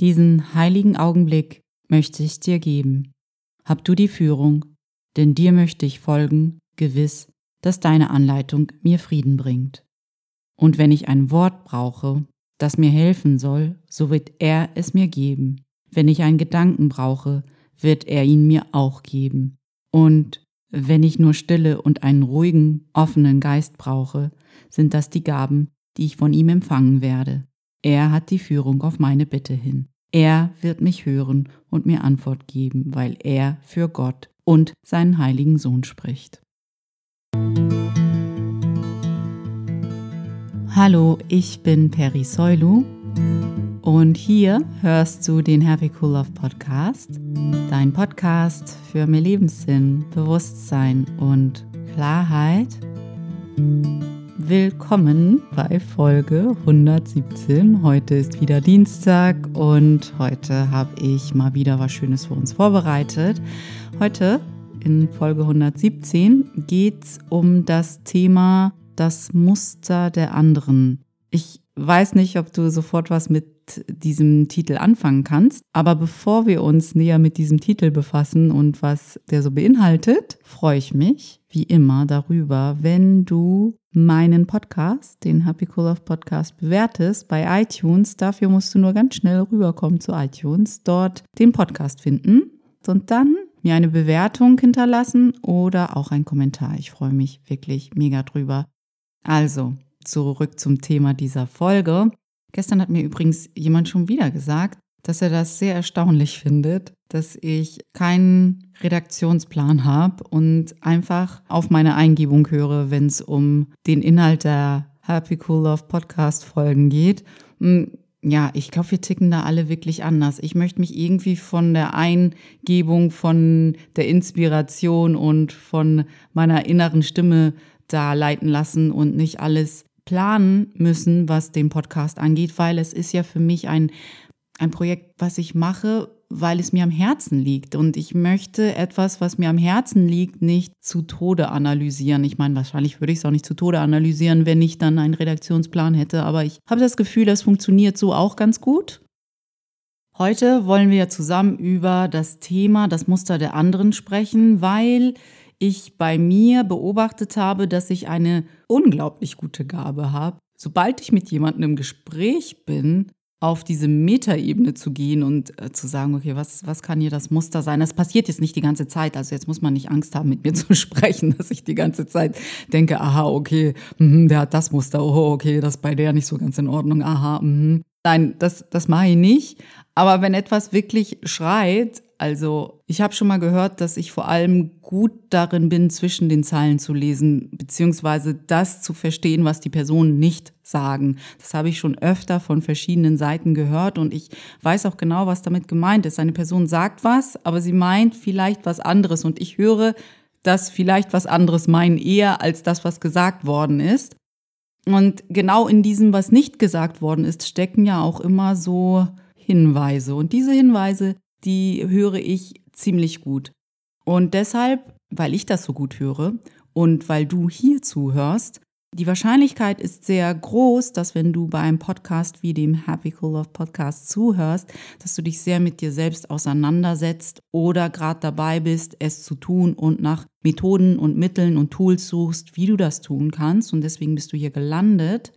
Diesen heiligen Augenblick möchte ich dir geben. Hab du die Führung, denn dir möchte ich folgen, gewiss, dass deine Anleitung mir Frieden bringt. Und wenn ich ein Wort brauche, das mir helfen soll, so wird er es mir geben. Wenn ich einen Gedanken brauche, wird er ihn mir auch geben. Und wenn ich nur Stille und einen ruhigen, offenen Geist brauche, sind das die Gaben, die ich von ihm empfangen werde. Er hat die Führung auf meine Bitte hin. Er wird mich hören und mir Antwort geben, weil er für Gott und seinen heiligen Sohn spricht. Hallo, ich bin Peri Soilu und hier hörst du den Happy Cool Love Podcast, dein Podcast für mehr Lebenssinn, Bewusstsein und Klarheit. Willkommen bei Folge 117. Heute ist wieder Dienstag und heute habe ich mal wieder was Schönes für uns vorbereitet. Heute in Folge 117 geht es um das Thema das Muster der anderen. Ich weiß nicht, ob du sofort was mit diesem Titel anfangen kannst, aber bevor wir uns näher mit diesem Titel befassen und was der so beinhaltet, freue ich mich wie immer darüber, wenn du meinen Podcast, den Happy Cool Love Podcast, bewertest bei iTunes. Dafür musst du nur ganz schnell rüberkommen zu iTunes, dort den Podcast finden und dann mir eine Bewertung hinterlassen oder auch einen Kommentar. Ich freue mich wirklich mega drüber. Also, zurück zum Thema dieser Folge. Gestern hat mir übrigens jemand schon wieder gesagt, dass er das sehr erstaunlich findet, dass ich keinen Redaktionsplan habe und einfach auf meine Eingebung höre, wenn es um den Inhalt der Happy Cool Love Podcast Folgen geht. Hm, ja, ich glaube, wir ticken da alle wirklich anders. Ich möchte mich irgendwie von der Eingebung, von der Inspiration und von meiner inneren Stimme da leiten lassen und nicht alles planen müssen, was den Podcast angeht, weil es ist ja für mich ein, ein Projekt, was ich mache, weil es mir am Herzen liegt. Und ich möchte etwas, was mir am Herzen liegt, nicht zu Tode analysieren. Ich meine, wahrscheinlich würde ich es auch nicht zu Tode analysieren, wenn ich dann einen Redaktionsplan hätte. Aber ich habe das Gefühl, das funktioniert so auch ganz gut. Heute wollen wir zusammen über das Thema, das Muster der anderen sprechen, weil ich bei mir beobachtet habe, dass ich eine unglaublich gute Gabe habe. Sobald ich mit jemandem im Gespräch bin, auf diese Metaebene zu gehen und äh, zu sagen, okay, was, was kann hier das Muster sein? Das passiert jetzt nicht die ganze Zeit. Also jetzt muss man nicht Angst haben, mit mir zu sprechen, dass ich die ganze Zeit denke, aha, okay, mh, der hat das Muster, oh, okay, das ist bei der nicht so ganz in Ordnung, aha, mh. Nein, das, das mache ich nicht. Aber wenn etwas wirklich schreit, also ich habe schon mal gehört, dass ich vor allem gut darin bin, zwischen den Zeilen zu lesen, beziehungsweise das zu verstehen, was die Personen nicht sagen. Das habe ich schon öfter von verschiedenen Seiten gehört und ich weiß auch genau, was damit gemeint ist. Eine Person sagt was, aber sie meint vielleicht was anderes und ich höre das vielleicht was anderes meinen eher als das, was gesagt worden ist. Und genau in diesem, was nicht gesagt worden ist, stecken ja auch immer so Hinweise. Und diese Hinweise die höre ich ziemlich gut. Und deshalb, weil ich das so gut höre und weil du hier zuhörst, die Wahrscheinlichkeit ist sehr groß, dass wenn du bei einem Podcast wie dem Happy Cool Love Podcast zuhörst, dass du dich sehr mit dir selbst auseinandersetzt oder gerade dabei bist, es zu tun und nach Methoden und Mitteln und Tools suchst, wie du das tun kannst. Und deswegen bist du hier gelandet.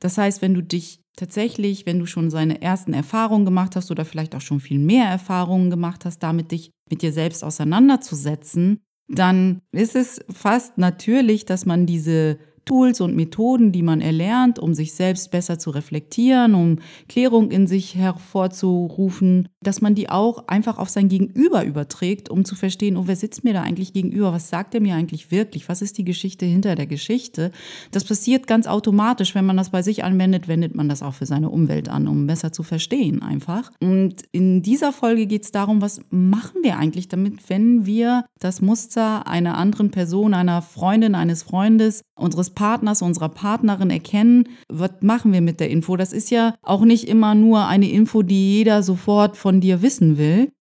Das heißt, wenn du dich tatsächlich, wenn du schon seine ersten Erfahrungen gemacht hast oder vielleicht auch schon viel mehr Erfahrungen gemacht hast, damit dich mit dir selbst auseinanderzusetzen, dann ist es fast natürlich, dass man diese Tools und Methoden, die man erlernt, um sich selbst besser zu reflektieren, um Klärung in sich hervorzurufen, dass man die auch einfach auf sein Gegenüber überträgt, um zu verstehen, oh, wer sitzt mir da eigentlich gegenüber? Was sagt er mir eigentlich wirklich? Was ist die Geschichte hinter der Geschichte? Das passiert ganz automatisch. Wenn man das bei sich anwendet, wendet man das auch für seine Umwelt an, um besser zu verstehen einfach. Und in dieser Folge geht es darum, was machen wir eigentlich damit, wenn wir das Muster einer anderen Person, einer Freundin, eines Freundes, unseres Partners, unserer Partnerin erkennen, was machen wir mit der Info? Das ist ja auch nicht immer nur eine Info, die jeder sofort von dir wissen will.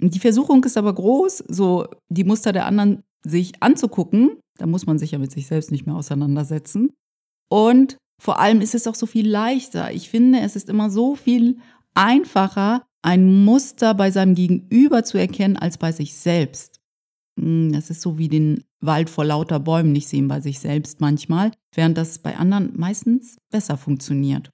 Die Versuchung ist aber groß, so die Muster der anderen sich anzugucken. Da muss man sich ja mit sich selbst nicht mehr auseinandersetzen. Und vor allem ist es auch so viel leichter. Ich finde, es ist immer so viel einfacher, ein Muster bei seinem Gegenüber zu erkennen als bei sich selbst. Hm, das ist so wie den Wald vor lauter Bäumen nicht sehen bei sich selbst manchmal, während das bei anderen meistens besser funktioniert.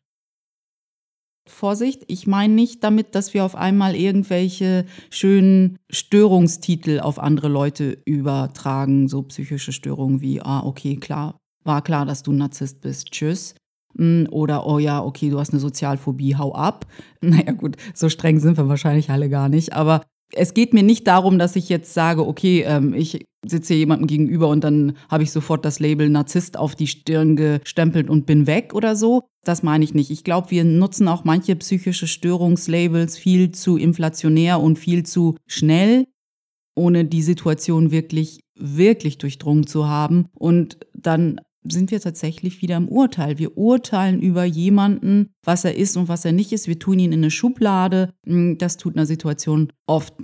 Vorsicht, ich meine nicht damit, dass wir auf einmal irgendwelche schönen Störungstitel auf andere Leute übertragen, so psychische Störungen wie, ah, okay, klar, war klar, dass du Narzisst bist, tschüss. Hm, oder, oh ja, okay, du hast eine Sozialphobie, hau ab. Naja gut, so streng sind wir wahrscheinlich alle gar nicht. Aber es geht mir nicht darum, dass ich jetzt sage, okay, ähm, ich sitze hier jemandem gegenüber und dann habe ich sofort das Label Narzisst auf die Stirn gestempelt und bin weg oder so. Das meine ich nicht. Ich glaube, wir nutzen auch manche psychische Störungslabels viel zu inflationär und viel zu schnell, ohne die Situation wirklich, wirklich durchdrungen zu haben. Und dann sind wir tatsächlich wieder im Urteil. Wir urteilen über jemanden, was er ist und was er nicht ist. Wir tun ihn in eine Schublade. Hm, das tut einer Situation oft,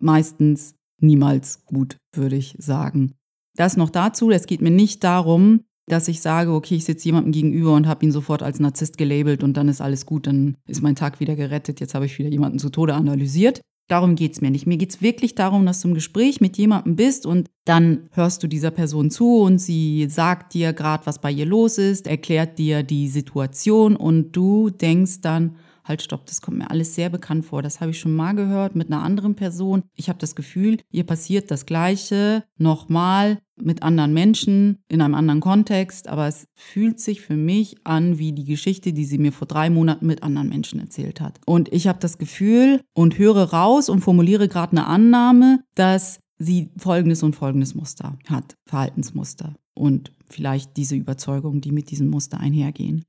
meistens niemals gut, würde ich sagen. Das noch dazu, es geht mir nicht darum, dass ich sage, okay, ich sitze jemandem gegenüber und habe ihn sofort als Narzisst gelabelt und dann ist alles gut, dann ist mein Tag wieder gerettet, jetzt habe ich wieder jemanden zu Tode analysiert. Darum geht es mir nicht. Mir geht es wirklich darum, dass du im Gespräch mit jemandem bist und dann hörst du dieser Person zu und sie sagt dir gerade, was bei ihr los ist, erklärt dir die Situation und du denkst dann, halt stopp, das kommt mir alles sehr bekannt vor. Das habe ich schon mal gehört mit einer anderen Person. Ich habe das Gefühl, ihr passiert das Gleiche nochmal mit anderen Menschen in einem anderen Kontext, aber es fühlt sich für mich an wie die Geschichte, die sie mir vor drei Monaten mit anderen Menschen erzählt hat. Und ich habe das Gefühl und höre raus und formuliere gerade eine Annahme, dass sie folgendes und folgendes Muster hat, Verhaltensmuster und vielleicht diese Überzeugungen, die mit diesem Muster einhergehen.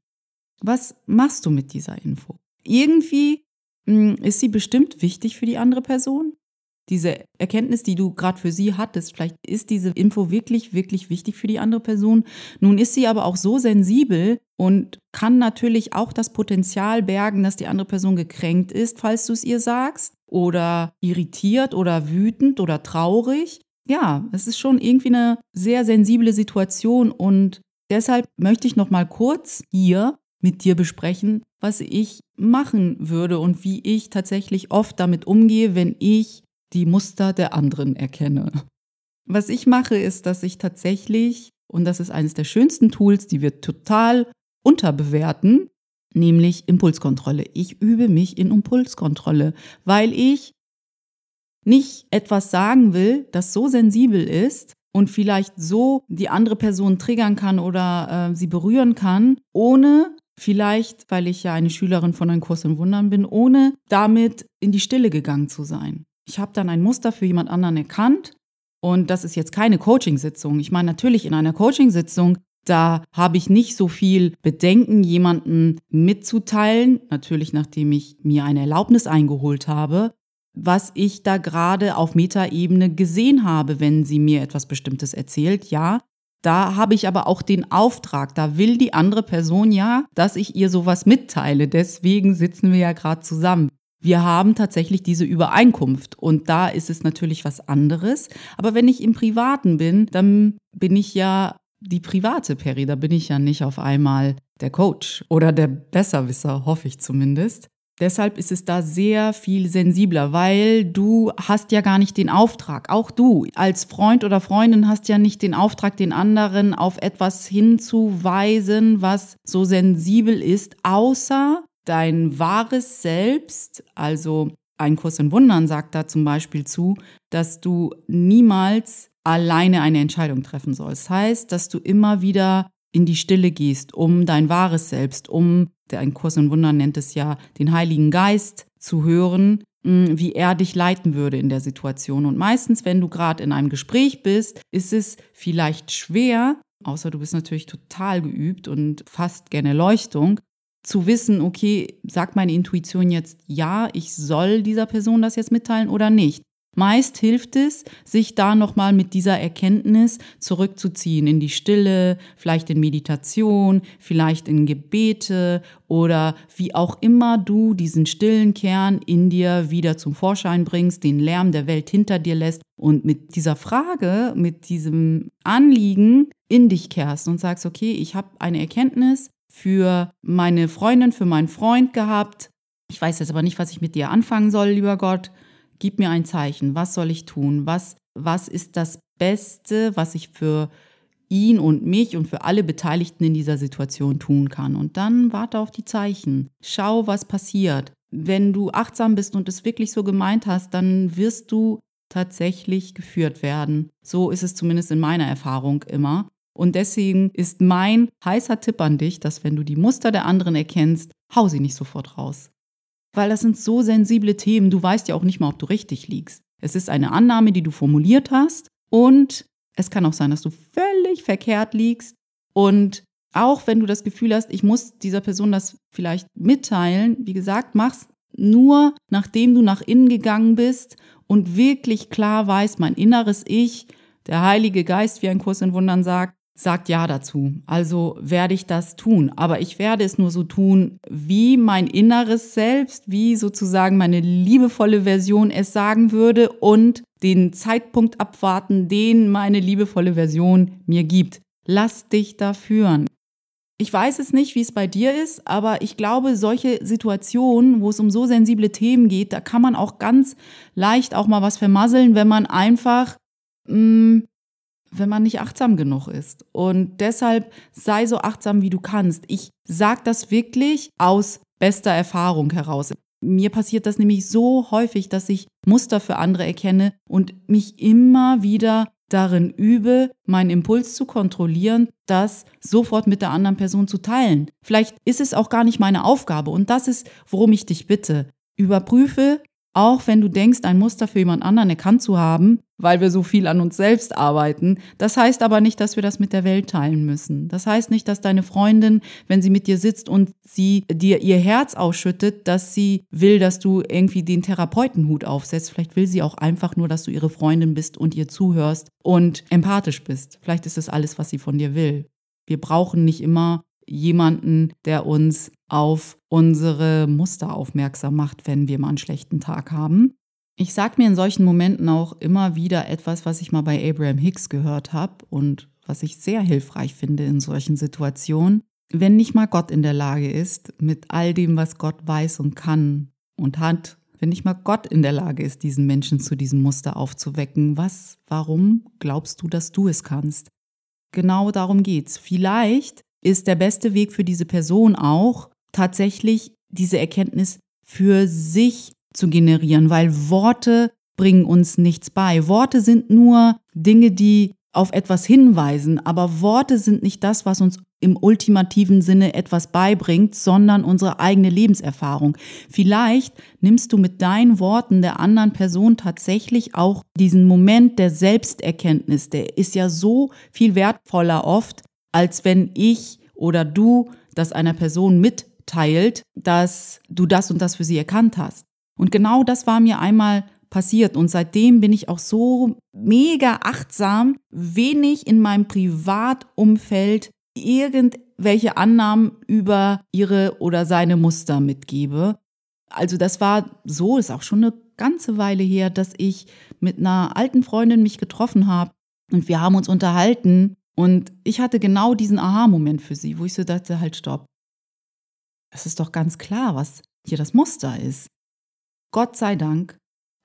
Was machst du mit dieser Info? Irgendwie mh, hm, ist sie bestimmt wichtig für die andere Person. Diese Erkenntnis, die du gerade für sie hattest, vielleicht ist diese Info wirklich, wirklich wichtig für die andere Person. Nun ist sie aber auch so sensibel und kann natürlich auch das Potenzial bergen, dass die andere Person gekränkt ist, falls du es ihr sagst, oder irritiert oder wütend oder traurig. Ja, es ist schon irgendwie eine sehr sensible Situation und deshalb möchte ich noch mal kurz hier mit dir besprechen, was ich machen würde und wie ich tatsächlich oft damit umgehe, wenn ich die Muster der anderen erkenne. Was ich mache, ist, dass ich tatsächlich, und das ist eines der schönsten Tools, die wir total unterbewerten, nämlich Impulskontrolle. Ich übe mich in Impulskontrolle, weil ich nicht etwas sagen will, das so sensibel ist und vielleicht so die andere Person triggern kann oder äh, sie berühren kann, ohne Vielleicht, weil ich ja eine Schülerin von einem Kurs in Wundern bin, ohne damit in die Stille gegangen zu sein. Ich habe dann ein Muster für jemand anderen erkannt und das ist jetzt keine Coachingsitzung. Ich meine, natürlich in einer Coachingsitzung, da habe ich nicht so viel Bedenken, jemanden mitzuteilen, natürlich nachdem ich mir eine Erlaubnis eingeholt habe, was ich da gerade auf Metaebene gesehen habe, wenn sie mir etwas Bestimmtes erzählt. Ja, da habe ich aber auch den Auftrag, da will die andere Person ja, dass ich ihr sowas mitteile. Deswegen sitzen wir ja gerade zusammen. Wir haben tatsächlich diese Übereinkunft und da ist es natürlich was anderes. Aber wenn ich im Privaten bin, dann bin ich ja die private Peri, da bin ich ja nicht auf einmal der Coach oder der Besserwisser, hoffe ich zumindest. Deshalb ist es da sehr viel sensibler, weil du hast ja gar nicht den Auftrag. Auch du als Freund oder Freundin hast ja nicht den Auftrag, den anderen auf etwas hinzuweisen, was so sensibel ist, außer dein wahres Selbst. Also ein Kurs in Wundern sagt da zum Beispiel zu, dass du niemals alleine eine Entscheidung treffen sollst. Das heißt, dass du immer wieder in die Stille gehst, um dein wahres Selbst, um, ein Kurs in Wundern nennt es ja, den Heiligen Geist zu hören, mm, wie er dich leiten würde in der Situation. Und meistens, wenn du gerade in einem Gespräch bist, ist es vielleicht schwer, außer du bist natürlich total geübt und fast gerne Leuchtung, zu wissen, okay, sagt meine Intuition jetzt ja, ich soll dieser Person das jetzt mitteilen oder nicht. Meist hilft es, sich da nochmal mit dieser Erkenntnis zurückzuziehen in die Stille, vielleicht in Meditation, vielleicht in Gebete oder wie auch immer du diesen stillen Kern in dir wieder zum Vorschein bringst, den Lärm der Welt hinter dir lässt und mit dieser Frage, mit diesem Anliegen in dich kehrst und sagst, okay, ich habe eine Erkenntnis für meine Freundin, für meinen Freund gehabt, Ich weiß jetzt aber nicht, was ich mit dir anfangen soll, lieber Gott. Gib mir ein Zeichen. Was soll ich tun? Was, was ist das Beste, was ich für ihn und mich und für alle Beteiligten in dieser Situation tun kann? Und dann warte auf die Zeichen. Schau, was passiert. Wenn du achtsam bist und es wirklich so gemeint hast, dann wirst du tatsächlich geführt werden. So ist es zumindest in meiner Erfahrung immer. Und deswegen ist mein heißer Tipp an dich, dass wenn du die Muster der anderen erkennst, hau sie nicht sofort raus. Weil das sind so sensible Themen, du weißt ja auch nicht mal, ob du richtig liegst. Es ist eine Annahme, die du formuliert hast und es kann auch sein, dass du völlig verkehrt liegst. Und auch wenn du das Gefühl hast, ich muss dieser Person das vielleicht mitteilen, wie gesagt, mach's nur, nachdem du nach innen gegangen bist und wirklich klar weißt, mein inneres Ich, der Heilige Geist, wie ein Kurs in Wundern sagt, sagt ja dazu. Also werde ich das tun. Aber ich werde es nur so tun, wie mein inneres Selbst, wie sozusagen meine liebevolle Version es sagen würde und den Zeitpunkt abwarten, den meine liebevolle Version mir gibt. Lass dich da führen. Ich weiß es nicht, wie es bei dir ist, aber ich glaube, solche Situationen, wo es um so sensible Themen geht, da kann man auch ganz leicht auch mal was vermasseln, wenn man einfach mh, mm, wenn man nicht achtsam genug ist. Und deshalb sei so achtsam, wie du kannst. Ich sage das wirklich aus bester Erfahrung heraus. Mir passiert das nämlich so häufig, dass ich Muster für andere erkenne und mich immer wieder darin übe, meinen Impuls zu kontrollieren, das sofort mit der anderen Person zu teilen. Vielleicht ist es auch gar nicht meine Aufgabe und das ist, worum ich dich bitte. Überprüfe, auch wenn du denkst, ein Muster für jemand anderen erkannt zu haben, weil wir so viel an uns selbst arbeiten. Das heißt aber nicht, dass wir das mit der Welt teilen müssen. Das heißt nicht, dass deine Freundin, wenn sie mit dir sitzt und sie dir ihr Herz ausschüttet, dass sie will, dass du irgendwie den Therapeutenhut aufsetzt. Vielleicht will sie auch einfach nur, dass du ihre Freundin bist und ihr zuhörst und empathisch bist. Vielleicht ist das alles, was sie von dir will. Wir brauchen nicht immer jemanden, der uns auf unsere Muster aufmerksam macht, wenn wir mal einen schlechten Tag haben. Ich sage mir in solchen Momenten auch immer wieder etwas, was ich mal bei Abraham Hicks gehört habe und was ich sehr hilfreich finde in solchen Situationen. Wenn nicht mal Gott in der Lage ist, mit all dem, was Gott weiß und kann und hat, wenn nicht mal Gott in der Lage ist, diesen Menschen zu diesem Muster aufzuwecken, was, warum glaubst du, dass du es kannst? Genau darum geht's. Vielleicht ist der beste Weg für diese Person auch, tatsächlich diese Erkenntnis für sich zu generieren, weil Worte bringen uns nichts bei. Worte sind nur Dinge, die auf etwas hinweisen, aber Worte sind nicht das, was uns im ultimativen Sinne etwas beibringt, sondern unsere eigene Lebenserfahrung. Vielleicht nimmst du mit deinen Worten der anderen Person tatsächlich auch diesen Moment der Selbsterkenntnis, der ist ja so viel wertvoller oft, als wenn ich oder du das einer Person mitteilt, dass du das und das für sie erkannt hast. Und genau das war mir einmal passiert und seitdem bin ich auch so mega achtsam, wenig in meinem Privatumfeld irgendwelche Annahmen über ihre oder seine Muster mitgebe. Also das war so, ist auch schon eine ganze Weile her, dass ich mit einer alten Freundin mich getroffen habe und wir haben uns unterhalten und ich hatte genau diesen Aha-Moment für sie, wo ich so dachte, halt stopp. Es ist doch ganz klar, was hier das Muster ist. Gott sei Dank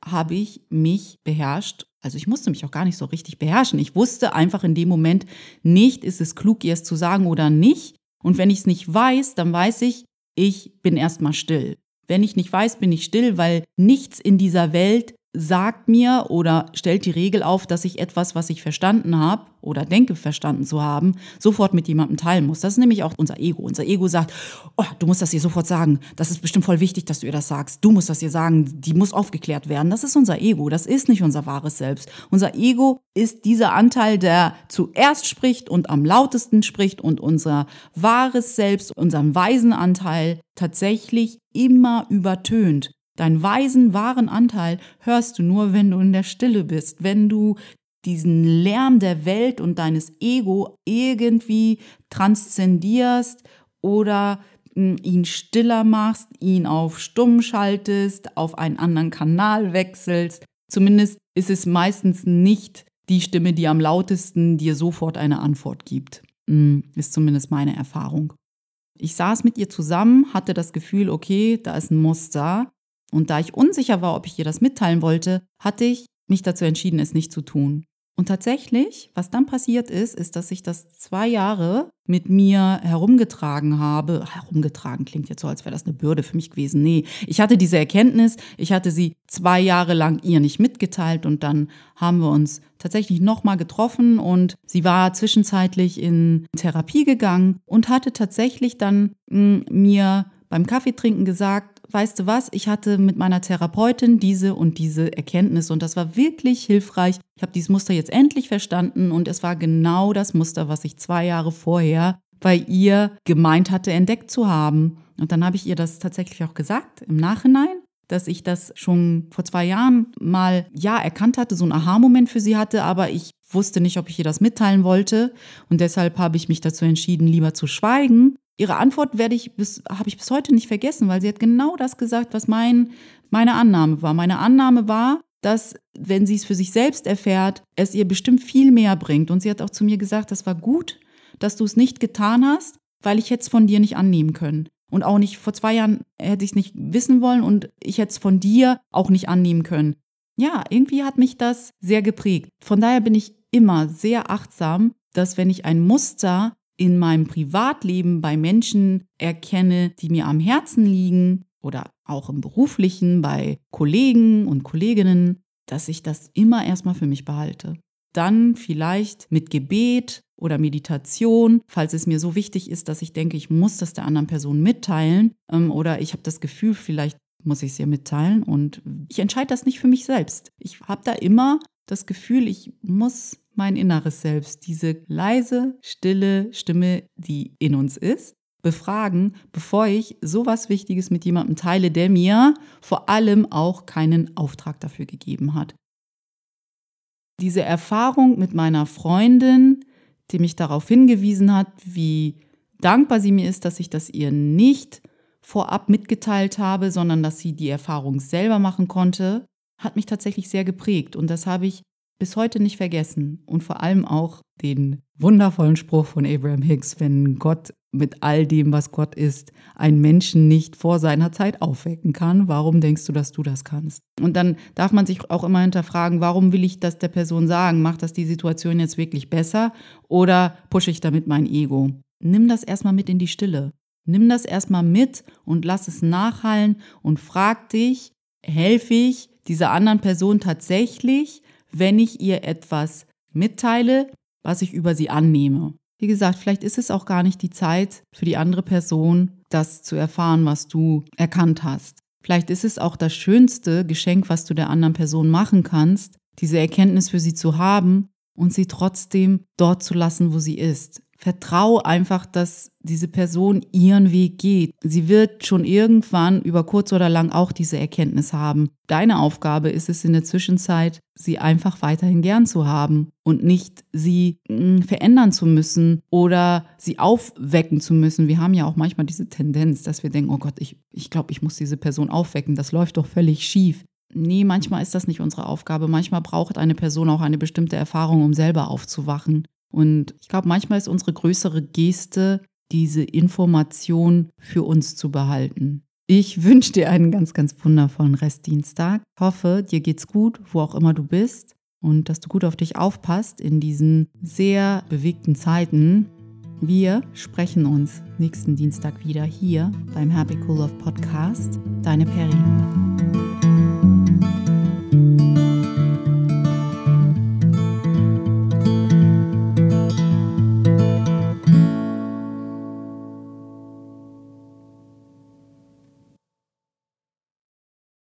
habe ich mich beherrscht. Also ich musste mich auch gar nicht so richtig beherrschen. Ich wusste einfach in dem Moment nicht, ist es klug, ihr es zu sagen oder nicht. Und wenn ich es nicht weiß, dann weiß ich, ich bin erstmal still. Wenn ich nicht weiß, bin ich still, weil nichts in dieser Welt sagt mir oder stellt die Regel auf, dass ich etwas, was ich verstanden habe oder denke verstanden zu haben, sofort mit jemandem teilen muss. Das ist nämlich auch unser Ego. Unser Ego sagt, oh, du musst das ihr sofort sagen. Das ist bestimmt voll wichtig, dass du ihr das sagst. Du musst das ihr sagen. Die muss aufgeklärt werden. Das ist unser Ego. Das ist nicht unser wahres Selbst. Unser Ego ist dieser Anteil, der zuerst spricht und am lautesten spricht und unser wahres Selbst, unseren weisen Anteil tatsächlich immer übertönt. Deinen weisen, wahren Anteil hörst du nur, wenn du in der Stille bist, wenn du diesen Lärm der Welt und deines Ego irgendwie transzendierst oder hm, ihn stiller machst, ihn auf stumm schaltest, auf einen anderen Kanal wechselst. Zumindest ist es meistens nicht die Stimme, die am lautesten dir sofort eine Antwort gibt. Hm, ist zumindest meine Erfahrung. Ich saß mit ihr zusammen, hatte das Gefühl, okay, da ist ein Muster. Und da ich unsicher war, ob ich ihr das mitteilen wollte, hatte ich mich dazu entschieden, es nicht zu tun. Und tatsächlich, was dann passiert ist, ist, dass ich das zwei Jahre mit mir herumgetragen habe. Herumgetragen klingt jetzt so, als wäre das eine Bürde für mich gewesen. Nee, ich hatte diese Erkenntnis, ich hatte sie zwei Jahre lang ihr nicht mitgeteilt und dann haben wir uns tatsächlich nochmal getroffen und sie war zwischenzeitlich in Therapie gegangen und hatte tatsächlich dann mh, hm, mir beim Kaffeetrinken gesagt, weißt du was, ich hatte mit meiner Therapeutin diese und diese Erkenntnis und das war wirklich hilfreich. Ich habe dieses Muster jetzt endlich verstanden und es war genau das Muster, was ich zwei Jahre vorher bei ihr gemeint hatte, entdeckt zu haben. Und dann habe ich ihr das tatsächlich auch gesagt im Nachhinein, dass ich das schon vor zwei Jahren mal ja erkannt hatte, so ein Aha-Moment für sie hatte, aber ich wusste nicht, ob ich ihr das mitteilen wollte und deshalb habe ich mich dazu entschieden, lieber zu schweigen ihre Antwort werde ich bis, habe ich bis heute nicht vergessen, weil sie hat genau das gesagt, was mein, meine Annahme war. Meine Annahme war, dass, wenn sie es für sich selbst erfährt, es ihr bestimmt viel mehr bringt. Und sie hat auch zu mir gesagt, das war gut, dass du es nicht getan hast, weil ich hätte es von dir nicht annehmen können. Und auch nicht, vor zwei Jahren hätte ich es nicht wissen wollen und ich hätte es von dir auch nicht annehmen können. Ja, irgendwie hat mich das sehr geprägt. Von daher bin ich immer sehr achtsam, dass wenn ich ein Muster in meinem Privatleben bei Menschen erkenne, die mir am Herzen liegen oder auch im beruflichen bei Kollegen und Kolleginnen, dass ich das immer erstmal für mich behalte. Dann vielleicht mit Gebet oder Meditation, falls es mir so wichtig ist, dass ich denke, ich muss das der anderen Person mitteilen ähm, oder ich habe das Gefühl, vielleicht muss ich es ihr mitteilen und ich entscheide das nicht für mich selbst. Ich habe da immer das Gefühl, ich muss mein inneres Selbst, diese leise, stille Stimme, die in uns ist, befragen, bevor ich sowas Wichtiges mit jemandem teile, der mir vor allem auch keinen Auftrag dafür gegeben hat. Diese Erfahrung mit meiner Freundin, die mich darauf hingewiesen hat, wie dankbar sie mir ist, dass ich das ihr nicht vorab mitgeteilt habe, sondern dass sie die Erfahrung selber machen konnte, hat mich tatsächlich sehr geprägt. Und das habe ich bis heute nicht vergessen und vor allem auch den wundervollen Spruch von Abraham Hicks, wenn Gott mit all dem, was Gott ist, einen Menschen nicht vor seiner Zeit aufwecken kann, warum denkst du, dass du das kannst? Und dann darf man sich auch immer hinterfragen, warum will ich das der Person sagen? Macht das die Situation jetzt wirklich besser oder pushe ich damit mein Ego? Nimm das erstmal mit in die Stille. Nimm das erstmal mit und lass es nachhallen und frag dich, helfe ich dieser anderen Person tatsächlich wenn ich ihr etwas mitteile, was ich über sie annehme. Wie gesagt, vielleicht ist es auch gar nicht die Zeit für die andere Person, das zu erfahren, was du erkannt hast. Vielleicht ist es auch das schönste Geschenk, was du der anderen Person machen kannst, diese Erkenntnis für sie zu haben und sie trotzdem dort zu lassen, wo sie ist. Vertrau einfach, dass diese Person ihren Weg geht. Sie wird schon irgendwann über kurz oder lang auch diese Erkenntnis haben. Deine Aufgabe ist es in der Zwischenzeit, sie einfach weiterhin gern zu haben und nicht sie hm, verändern zu müssen oder sie aufwecken zu müssen. Wir haben ja auch manchmal diese Tendenz, dass wir denken, oh Gott, ich, ich glaube, ich muss diese Person aufwecken. Das läuft doch völlig schief. Nee, manchmal ist das nicht unsere Aufgabe. Manchmal braucht eine Person auch eine bestimmte Erfahrung, um selber aufzuwachen. Und ich glaube, manchmal ist unsere größere Geste, diese Information für uns zu behalten. Ich wünsche dir einen ganz, ganz wundervollen Restdienstag. Hoffe, dir geht's gut, wo auch immer du bist und dass du gut auf dich aufpasst in diesen sehr bewegten Zeiten. Wir sprechen uns nächsten Dienstag wieder hier beim Happy Cool Love Podcast. Deine Peri.